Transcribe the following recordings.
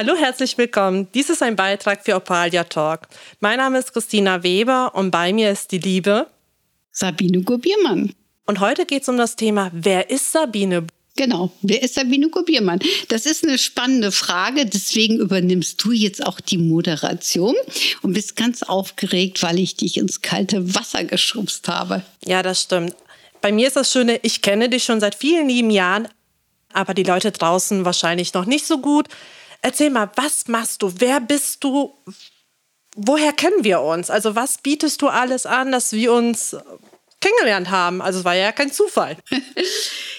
Hallo, herzlich willkommen. Dies ist ein Beitrag für Opalia Talk. Mein Name ist Christina Weber und bei mir ist die liebe Sabine Gubiermann. Und heute geht es um das Thema, wer ist Sabine? Genau, wer ist Sabine Gubiermann? Das ist eine spannende Frage, deswegen übernimmst du jetzt auch die Moderation und bist ganz aufgeregt, weil ich dich ins kalte Wasser geschubst habe. Ja, das stimmt. Bei mir ist das Schöne, ich kenne dich schon seit vielen lieben Jahren, aber die Leute draußen wahrscheinlich noch nicht so gut. Erzähl mal, was machst du? Wer bist du? Woher kennen wir uns? Also was bietest du alles an, dass wir uns kennengelernt haben? Also es war ja kein Zufall.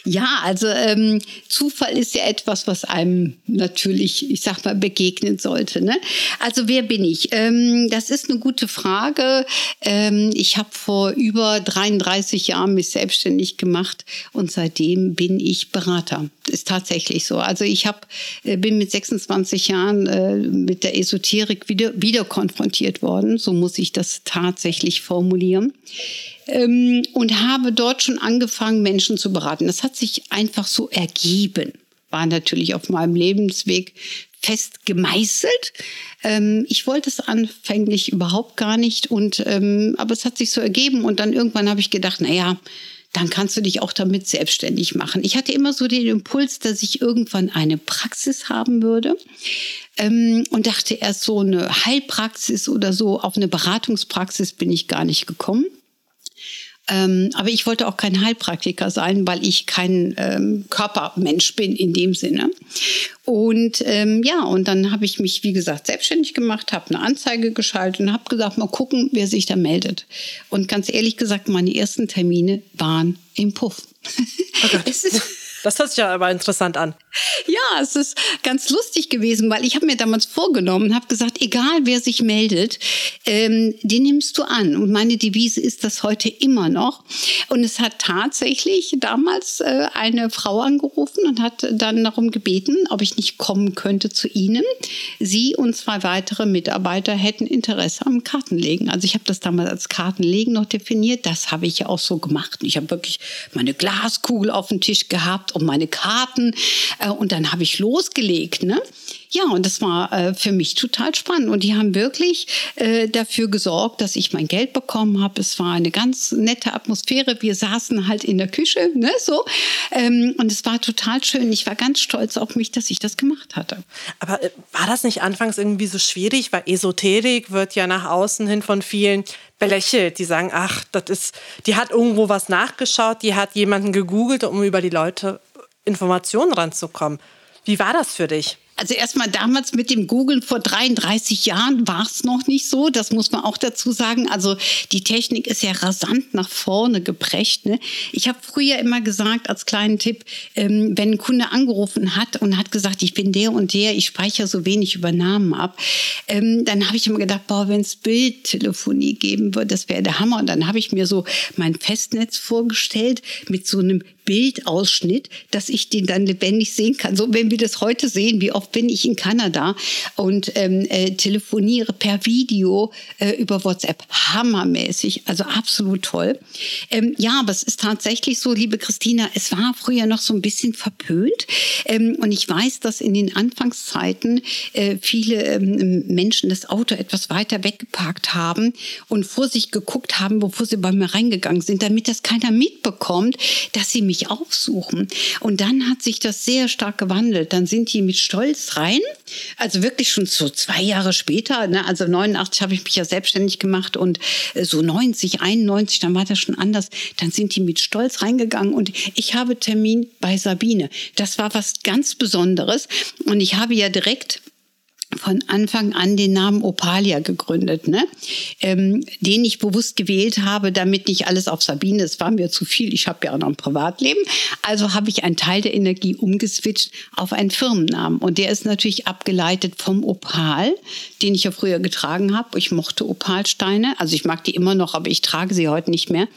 Ja, also ähm, Zufall ist ja etwas, was einem natürlich, ich sag mal, begegnen sollte. Ne? Also wer bin ich? Ähm, das ist eine gute Frage. Ähm, ich habe vor über 33 Jahren mich selbstständig gemacht und seitdem bin ich Berater. Ist tatsächlich so. Also ich hab, äh, bin mit 26 Jahren äh, mit der Esoterik wieder, wieder konfrontiert worden. So muss ich das tatsächlich formulieren ähm, und habe dort schon angefangen, Menschen zu beraten. Das hat sich einfach so ergeben. War natürlich auf meinem Lebensweg fest gemeißelt. Ähm, ich wollte es anfänglich überhaupt gar nicht und ähm, aber es hat sich so ergeben und dann irgendwann habe ich gedacht, na ja, dann kannst du dich auch damit selbstständig machen. Ich hatte immer so den Impuls, dass ich irgendwann eine Praxis haben würde ähm, und dachte erst so eine Heilpraxis oder so auf eine Beratungspraxis bin ich gar nicht gekommen. Ähm, aber ich wollte auch kein Heilpraktiker sein, weil ich kein ähm, Körpermensch bin in dem Sinne. Und ähm, ja, und dann habe ich mich, wie gesagt, selbstständig gemacht, habe eine Anzeige geschaltet und habe gesagt, mal gucken, wer sich da meldet. Und ganz ehrlich gesagt, meine ersten Termine waren im Puff. Oh ist das hört sich ja aber interessant an. Ja, es ist ganz lustig gewesen, weil ich habe mir damals vorgenommen, habe gesagt, egal wer sich meldet, ähm, den nimmst du an. Und meine Devise ist das heute immer noch. Und es hat tatsächlich damals äh, eine Frau angerufen und hat dann darum gebeten, ob ich nicht kommen könnte zu ihnen. Sie und zwei weitere Mitarbeiter hätten Interesse am Kartenlegen. Also ich habe das damals als Kartenlegen noch definiert. Das habe ich ja auch so gemacht. Ich habe wirklich meine Glaskugel auf dem Tisch gehabt und meine Karten. Äh, und dann habe ich losgelegt. Ne? Ja, und das war äh, für mich total spannend. Und die haben wirklich äh, dafür gesorgt, dass ich mein Geld bekommen habe. Es war eine ganz nette Atmosphäre. Wir saßen halt in der Küche, ne, so. Ähm, und es war total schön. Ich war ganz stolz auf mich, dass ich das gemacht hatte. Aber war das nicht anfangs irgendwie so schwierig? Weil Esoterik wird ja nach außen hin von vielen belächelt. Die sagen, ach, das ist, die hat irgendwo was nachgeschaut, die hat jemanden gegoogelt, um über die Leute Informationen ranzukommen. Wie war das für dich? Also erstmal damals mit dem Google vor 33 Jahren war es noch nicht so. Das muss man auch dazu sagen. Also die Technik ist ja rasant nach vorne geprescht. Ne? Ich habe früher immer gesagt, als kleinen Tipp, ähm, wenn ein Kunde angerufen hat und hat gesagt, ich bin der und der, ich speichere so wenig über Namen ab, ähm, dann habe ich immer gedacht, boah, wenn es Bildtelefonie geben würde, das wäre der Hammer. Und dann habe ich mir so mein Festnetz vorgestellt mit so einem Bildausschnitt, dass ich den dann lebendig sehen kann. So, wenn wir das heute sehen, wie oft bin ich in Kanada und ähm, äh, telefoniere per Video äh, über WhatsApp. Hammermäßig, also absolut toll. Ähm, ja, aber es ist tatsächlich so, liebe Christina, es war früher noch so ein bisschen verpönt. Ähm, und ich weiß, dass in den Anfangszeiten äh, viele ähm, Menschen das Auto etwas weiter weggeparkt haben und vor sich geguckt haben, bevor sie bei mir reingegangen sind, damit das keiner mitbekommt, dass sie mich mich aufsuchen. Und dann hat sich das sehr stark gewandelt. Dann sind die mit Stolz rein. Also wirklich schon so zwei Jahre später. Ne? Also 89 habe ich mich ja selbstständig gemacht und äh, so 90, 91, dann war das schon anders. Dann sind die mit Stolz reingegangen und ich habe Termin bei Sabine. Das war was ganz Besonderes. Und ich habe ja direkt von Anfang an den Namen Opalia gegründet, ne? Ähm, den ich bewusst gewählt habe, damit nicht alles auf Sabine, es war mir zu viel, ich habe ja auch noch ein Privatleben, also habe ich einen Teil der Energie umgeswitcht auf einen Firmennamen und der ist natürlich abgeleitet vom Opal, den ich ja früher getragen habe. Ich mochte Opalsteine, also ich mag die immer noch, aber ich trage sie heute nicht mehr.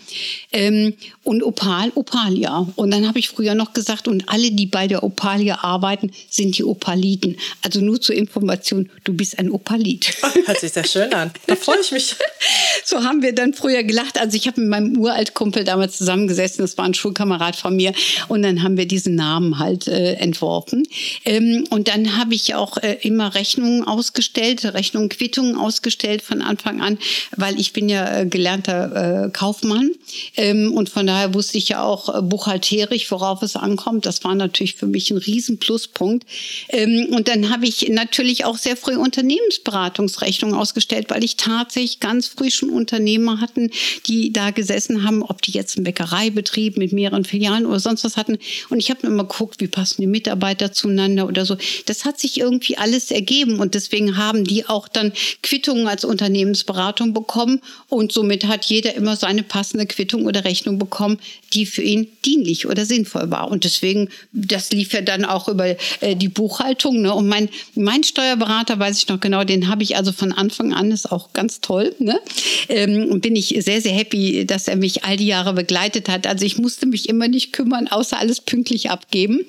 Ähm, und Opal, Opalia. Und dann habe ich früher noch gesagt, und alle, die bei der Opalia arbeiten, sind die Opaliten. Also nur zur Information Generation, du bist ein Opalit. Hört sich sehr schön an. Da freue ich mich. so haben wir dann früher gelacht. Also ich habe mit meinem Uraltkumpel damals zusammengesessen, das war ein Schulkamerad von mir, und dann haben wir diesen Namen halt äh, entworfen. Ähm, und dann habe ich auch äh, immer Rechnungen ausgestellt, Rechnungen, Quittungen ausgestellt von Anfang an, weil ich bin ja äh, gelernter äh, Kaufmann ähm, und von daher wusste ich ja auch äh, buchhalterisch, worauf es ankommt. Das war natürlich für mich ein riesen Pluspunkt. Ähm, und dann habe ich natürlich auch sehr früh Unternehmensberatungsrechnungen ausgestellt, weil ich tatsächlich ganz früh schon Unternehmer hatten, die da gesessen haben, ob die jetzt einen Bäckereibetrieb mit mehreren Filialen oder sonst was hatten. Und ich habe immer geguckt, wie passen die Mitarbeiter zueinander oder so. Das hat sich irgendwie alles ergeben und deswegen haben die auch dann Quittungen als Unternehmensberatung bekommen und somit hat jeder immer seine passende Quittung oder Rechnung bekommen, die für ihn dienlich oder sinnvoll war. Und deswegen, das lief ja dann auch über äh, die Buchhaltung. Ne? Und mein, mein Steuerberater, weiß ich noch genau, den habe ich also von Anfang an, ist auch ganz toll. Ne? Ähm, bin ich sehr, sehr happy, dass er mich all die Jahre begleitet hat. Also ich musste mich immer nicht kümmern, außer alles pünktlich abgeben.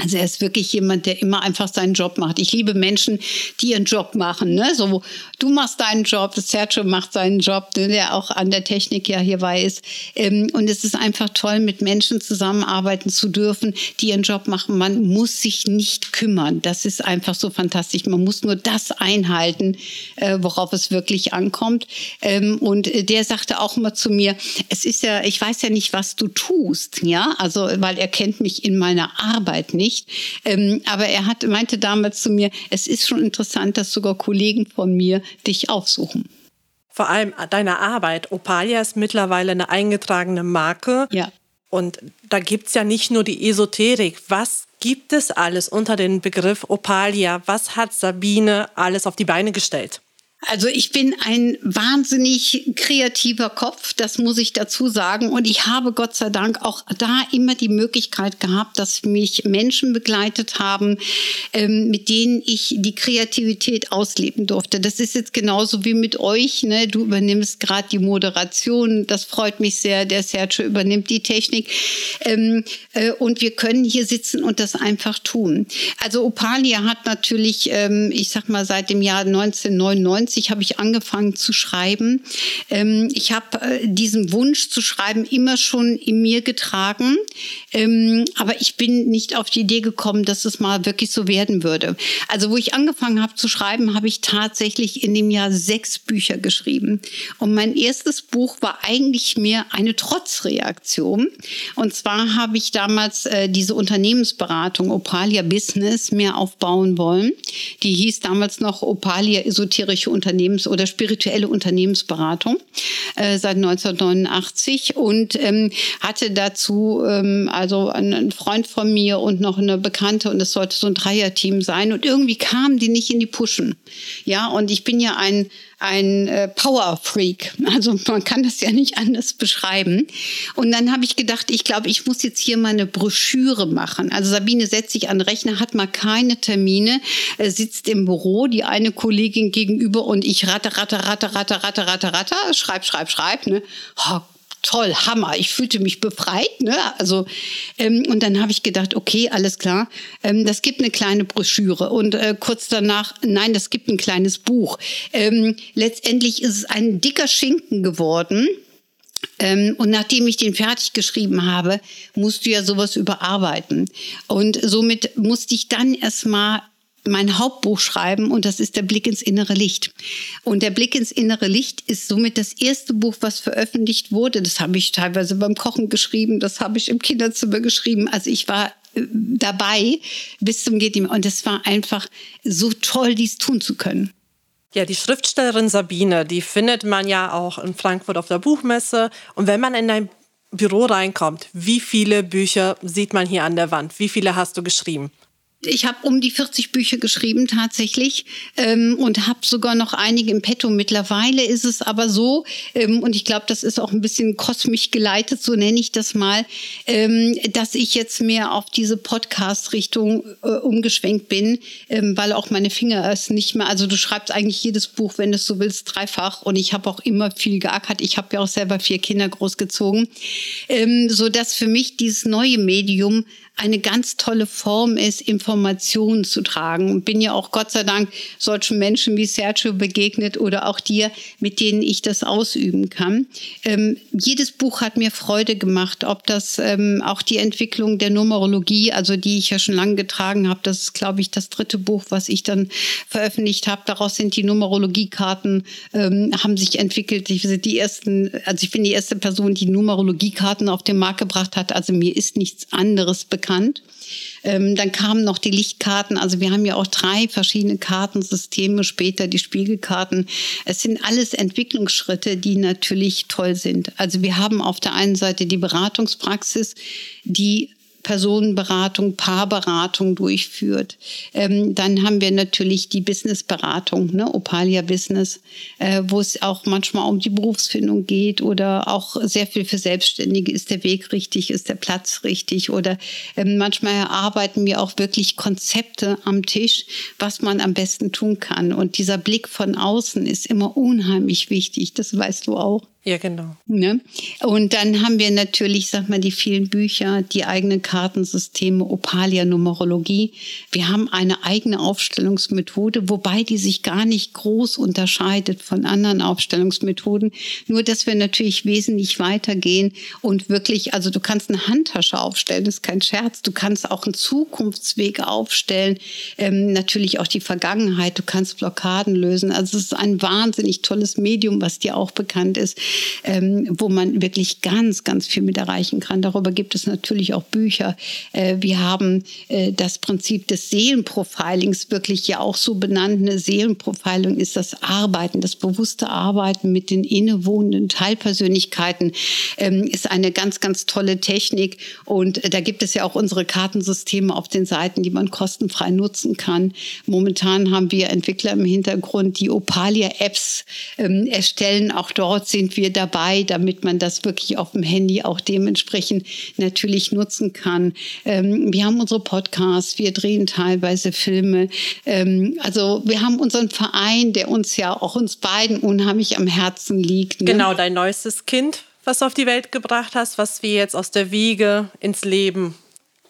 Also er ist wirklich jemand, der immer einfach seinen Job macht. Ich liebe Menschen, die ihren Job machen. Ne? So, du machst deinen Job, Sergio macht seinen Job, ne? der auch an der Technik ja hierbei ist. Ähm, und es ist einfach toll, mit Menschen zusammenarbeiten zu dürfen, die ihren Job machen. Man muss sich nicht kümmern. Das ist einfach so fantastisch. Man muss nur das einhalten, äh, worauf es wirklich ankommt. Ähm, und der sagte auch immer zu mir, es ist ja, ich weiß ja nicht, was du tust, ja, also weil er kennt mich in meiner Arbeit nicht nicht. Ähm, aber er hat, meinte damals zu mir, es ist schon interessant, dass sogar Kollegen von mir dich aufsuchen. Vor allem deine Arbeit. Opalia ist mittlerweile eine eingetragene Marke. Ja. Und da gibt es ja nicht nur die Esoterik. Was gibt es alles unter dem Begriff Opalia? Was hat Sabine alles auf die Beine gestellt? Also ich bin ein wahnsinnig kreativer Kopf, das muss ich dazu sagen. Und ich habe Gott sei Dank auch da immer die Möglichkeit gehabt, dass mich Menschen begleitet haben, ähm, mit denen ich die Kreativität ausleben durfte. Das ist jetzt genauso wie mit euch. Ne? Du übernimmst gerade die Moderation. Das freut mich sehr. Der Sergio übernimmt die Technik. Ähm, äh, und wir können hier sitzen und das einfach tun. Also Opalia hat natürlich, ähm, ich sag mal, seit dem Jahr 1999 1990 habe ich angefangen zu schreiben. Ähm, ich habe äh, diesen Wunsch zu schreiben immer schon in mir getragen, ähm, aber ich bin nicht auf die Idee gekommen, dass es mal wirklich so werden würde. Also wo ich angefangen habe zu schreiben, habe ich tatsächlich in dem Jahr sechs Bücher geschrieben. Und mein erstes Buch war eigentlich mehr eine Trotzreaktion. Und zwar habe ich damals äh, diese Unternehmensberatung Opalia Business mehr aufbauen wollen. Die hieß damals noch Opalia Esoterische Unternehmens- oder spirituelle Unternehmensberatung äh, seit 1989 und ähm, hatte dazu ähm, also einen Freund von mir und noch eine Bekannte und es sollte so ein Dreierteam sein und irgendwie kamen die nicht in die Puschen. Ja, und ich bin ja ein ein äh, Power Freak. Also man kann das ja nicht anders beschreiben. Und dann habe ich gedacht, ich glaube, ich muss jetzt hier mal eine Broschüre machen. Also Sabine setzt sich an den Rechner, hat mal keine Termine, äh, sitzt im Büro, die eine Kollegin gegenüber und ich ratte, ratte, ratte, ratte, ratte, ratte, ratte, schreib, schreib, schreib. Ne? Oh toll, Hammer. Ich fühlte mich befreit. Ne? Also, ähm, und dann habe ich gedacht, okay, alles klar, ähm, das gibt eine kleine Broschüre. Und äh, kurz danach, nein, das gibt ein kleines Buch. Ähm, letztendlich ist es ein dicker Schinken geworden. Ähm, und nachdem ich den fertig geschrieben habe, musst du ja sowas überarbeiten. Und somit musste ich dann erstmal mein Hauptbuch schreiben und das ist der Blick ins innere Licht. Und der Blick ins innere Licht ist somit das erste Buch, was veröffentlicht wurde. Das habe ich teilweise beim Kochen geschrieben, das habe ich im Kinderzimmer geschrieben. Also ich war äh, dabei bis zum geht Und es war einfach so toll, dies tun zu können. Ja, die Schriftstellerin Sabine, die findet man ja auch in Frankfurt auf der Buchmesse. Und wenn man in dein Büro reinkommt, wie viele Bücher sieht man hier an der Wand? Wie viele hast du geschrieben? Ich habe um die 40 Bücher geschrieben tatsächlich ähm, und habe sogar noch einige im Petto. Mittlerweile ist es aber so, ähm, und ich glaube, das ist auch ein bisschen kosmisch geleitet, so nenne ich das mal, ähm, dass ich jetzt mehr auf diese Podcast-Richtung äh, umgeschwenkt bin, ähm, weil auch meine Finger es nicht mehr, also du schreibst eigentlich jedes Buch, wenn du es so willst, dreifach und ich habe auch immer viel geackert. Ich habe ja auch selber vier Kinder großgezogen, ähm, so dass für mich dieses neue Medium eine ganz tolle Form ist, Informationen zu tragen. Und bin ja auch Gott sei Dank solchen Menschen wie Sergio begegnet oder auch dir, mit denen ich das ausüben kann. Ähm, jedes Buch hat mir Freude gemacht, ob das ähm, auch die Entwicklung der Numerologie, also die ich ja schon lange getragen habe, das ist, glaube ich, das dritte Buch, was ich dann veröffentlicht habe. Daraus sind die Numerologiekarten, ähm, haben sich entwickelt. Ich bin die ersten, also ich bin die erste Person, die Numerologiekarten auf den Markt gebracht hat. Also mir ist nichts anderes bekannt. Ähm, dann kamen noch die Lichtkarten. Also wir haben ja auch drei verschiedene Kartensysteme, später die Spiegelkarten. Es sind alles Entwicklungsschritte, die natürlich toll sind. Also wir haben auf der einen Seite die Beratungspraxis, die Personenberatung, Paarberatung durchführt. Ähm, dann haben wir natürlich die Businessberatung, ne, Opalia Business, äh, wo es auch manchmal um die Berufsfindung geht oder auch sehr viel für Selbstständige. Ist der Weg richtig? Ist der Platz richtig? Oder ähm, manchmal erarbeiten wir auch wirklich Konzepte am Tisch, was man am besten tun kann. Und dieser Blick von außen ist immer unheimlich wichtig. Das weißt du auch. Ja, genau. Ne? Und dann haben wir natürlich, sag mal, die vielen Bücher, die eigenen Kartensysteme, Opalia Numerologie. Wir haben eine eigene Aufstellungsmethode, wobei die sich gar nicht groß unterscheidet von anderen Aufstellungsmethoden. Nur, dass wir natürlich wesentlich weitergehen und wirklich, also du kannst eine Handtasche aufstellen, das ist kein Scherz. Du kannst auch einen Zukunftsweg aufstellen. Ähm, natürlich auch die Vergangenheit. Du kannst Blockaden lösen. Also es ist ein wahnsinnig tolles Medium, was dir auch bekannt ist ähm, wo man wirklich ganz, ganz viel mit erreichen kann. Darüber gibt es natürlich auch Bücher. Äh, wir haben äh, das Prinzip des Seelenprofilings wirklich ja auch so benannt. Eine Seelenprofilung ist das Arbeiten, das bewusste Arbeiten mit den innewohnenden Teilpersönlichkeiten, ähm, ist eine ganz, ganz tolle Technik. Und äh, da gibt es ja auch unsere Kartensysteme auf den Seiten, die man kostenfrei nutzen kann. Momentan haben wir Entwickler im Hintergrund, die Opalia-Apps ähm, erstellen. Auch dort sind wir dabei, damit man das wirklich auf dem Handy auch dementsprechend natürlich nutzen kann. Ähm, wir haben unsere Podcasts, wir drehen teilweise Filme. Ähm, also wir haben unseren Verein, der uns ja auch uns beiden unheimlich am Herzen liegt. Ne? Genau, dein neuestes Kind, was du auf die Welt gebracht hast, was wir jetzt aus der Wiege ins Leben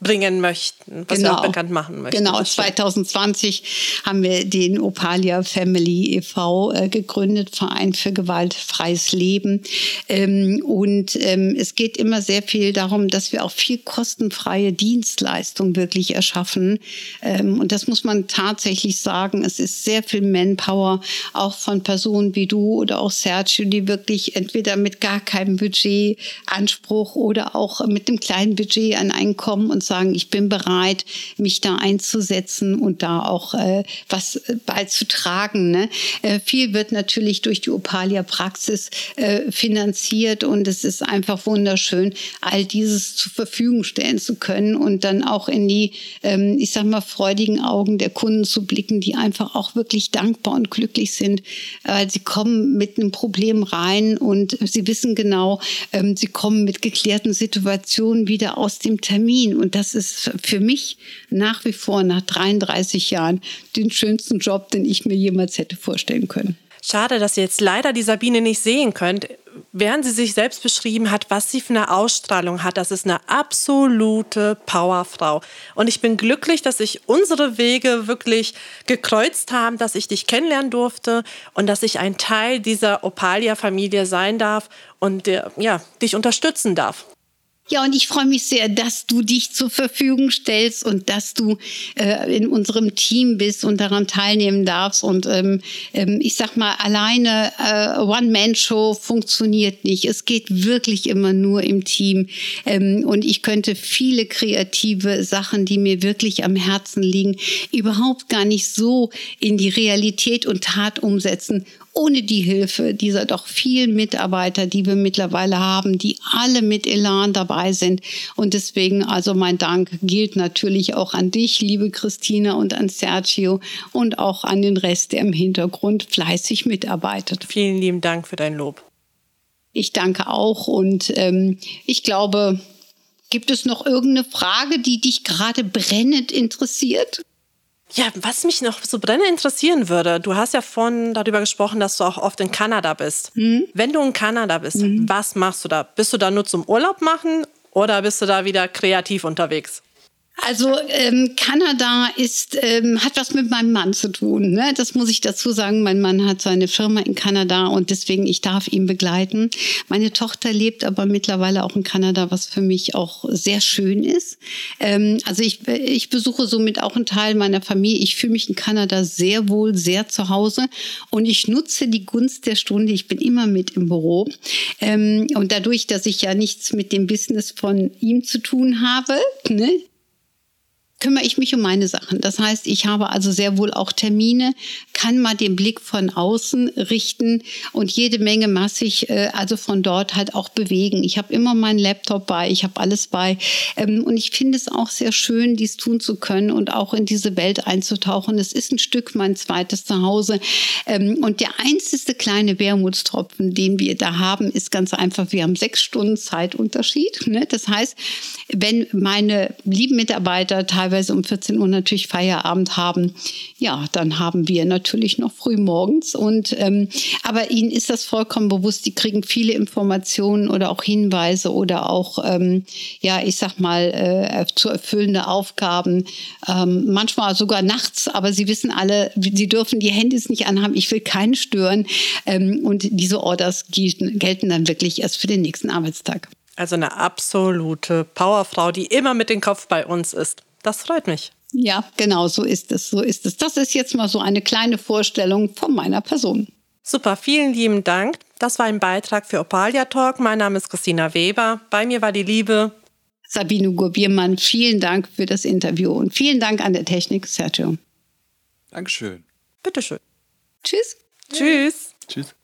bringen möchten, was genau. wir auch bekannt machen möchten. Genau, 2020 haben wir den Opalia Family e.V. Äh, gegründet, Verein für gewaltfreies Leben. Ähm, und ähm, es geht immer sehr viel darum, dass wir auch viel kostenfreie Dienstleistungen wirklich erschaffen. Ähm, und das muss man tatsächlich sagen. Es ist sehr viel Manpower, auch von Personen wie du oder auch Sergio, die wirklich entweder mit gar keinem Budgetanspruch oder auch mit einem kleinen Budget an Einkommen und sagen, ich bin bereit, mich da einzusetzen und da auch äh, was äh, beizutragen. Ne? Äh, viel wird natürlich durch die Opalia-Praxis äh, finanziert und es ist einfach wunderschön, all dieses zur Verfügung stellen zu können und dann auch in die, ähm, ich sag mal, freudigen Augen der Kunden zu blicken, die einfach auch wirklich dankbar und glücklich sind, weil sie kommen mit einem Problem rein und sie wissen genau, ähm, sie kommen mit geklärten Situationen wieder aus dem Termin und das ist für mich nach wie vor nach 33 Jahren den schönsten Job, den ich mir jemals hätte vorstellen können. Schade, dass ihr jetzt leider die Sabine nicht sehen könnt. Während sie sich selbst beschrieben hat, was sie für eine Ausstrahlung hat, das ist eine absolute Powerfrau. Und ich bin glücklich, dass sich unsere Wege wirklich gekreuzt haben, dass ich dich kennenlernen durfte und dass ich ein Teil dieser Opalia-Familie sein darf und ja, dich unterstützen darf. Ja, und ich freue mich sehr, dass du dich zur Verfügung stellst und dass du äh, in unserem Team bist und daran teilnehmen darfst. Und ähm, ähm, ich sag mal, alleine äh, One-Man-Show funktioniert nicht. Es geht wirklich immer nur im Team. Ähm, und ich könnte viele kreative Sachen, die mir wirklich am Herzen liegen, überhaupt gar nicht so in die Realität und Tat umsetzen ohne die Hilfe dieser doch vielen Mitarbeiter, die wir mittlerweile haben, die alle mit Elan dabei sind. Und deswegen also mein Dank gilt natürlich auch an dich, liebe Christina, und an Sergio und auch an den Rest, der im Hintergrund fleißig mitarbeitet. Vielen lieben Dank für dein Lob. Ich danke auch und ähm, ich glaube, gibt es noch irgendeine Frage, die dich gerade brennend interessiert? Ja, was mich noch so brennend interessieren würde, du hast ja vorhin darüber gesprochen, dass du auch oft in Kanada bist. Mhm. Wenn du in Kanada bist, mhm. was machst du da? Bist du da nur zum Urlaub machen oder bist du da wieder kreativ unterwegs? Also ähm, Kanada ist, ähm, hat was mit meinem Mann zu tun. Ne? Das muss ich dazu sagen. Mein Mann hat seine Firma in Kanada und deswegen ich darf ihn begleiten. Meine Tochter lebt aber mittlerweile auch in Kanada, was für mich auch sehr schön ist. Ähm, also ich, ich besuche somit auch einen Teil meiner Familie. Ich fühle mich in Kanada sehr wohl, sehr zu Hause und ich nutze die Gunst der Stunde. Ich bin immer mit im Büro ähm, und dadurch, dass ich ja nichts mit dem Business von ihm zu tun habe, ne, kümmere ich mich um meine Sachen. Das heißt, ich habe also sehr wohl auch Termine, kann mal den Blick von außen richten und jede Menge massig, äh, also von dort halt auch bewegen. Ich habe immer meinen Laptop bei, ich habe alles bei ähm, und ich finde es auch sehr schön, dies tun zu können und auch in diese Welt einzutauchen. Es ist ein Stück mein zweites Zuhause ähm, und der einzige kleine Wermutstropfen, den wir da haben, ist ganz einfach, wir haben sechs Stunden Zeitunterschied. Ne? Das heißt, wenn meine lieben Mitarbeiter teilweise um 14 Uhr natürlich Feierabend haben, ja, dann haben wir natürlich noch früh morgens. Und ähm, aber ihnen ist das vollkommen bewusst. Die kriegen viele Informationen oder auch Hinweise oder auch ähm, ja, ich sag mal äh, zu erfüllende Aufgaben. Ähm, manchmal sogar nachts. Aber sie wissen alle, sie dürfen die Handys nicht anhaben. Ich will keinen stören. Ähm, und diese Orders gelten, gelten dann wirklich erst für den nächsten Arbeitstag. Also eine absolute Powerfrau, die immer mit dem Kopf bei uns ist. Das freut mich. Ja, genau, so ist es, so ist es. Das ist jetzt mal so eine kleine Vorstellung von meiner Person. Super, vielen lieben Dank. Das war ein Beitrag für Opalia Talk. Mein Name ist Christina Weber. Bei mir war die Liebe Sabine Gurbiermann. Vielen Dank für das Interview und vielen Dank an der Technik, Sergio. Dankeschön. Bitteschön. Tschüss. Tschüss. Tschüss.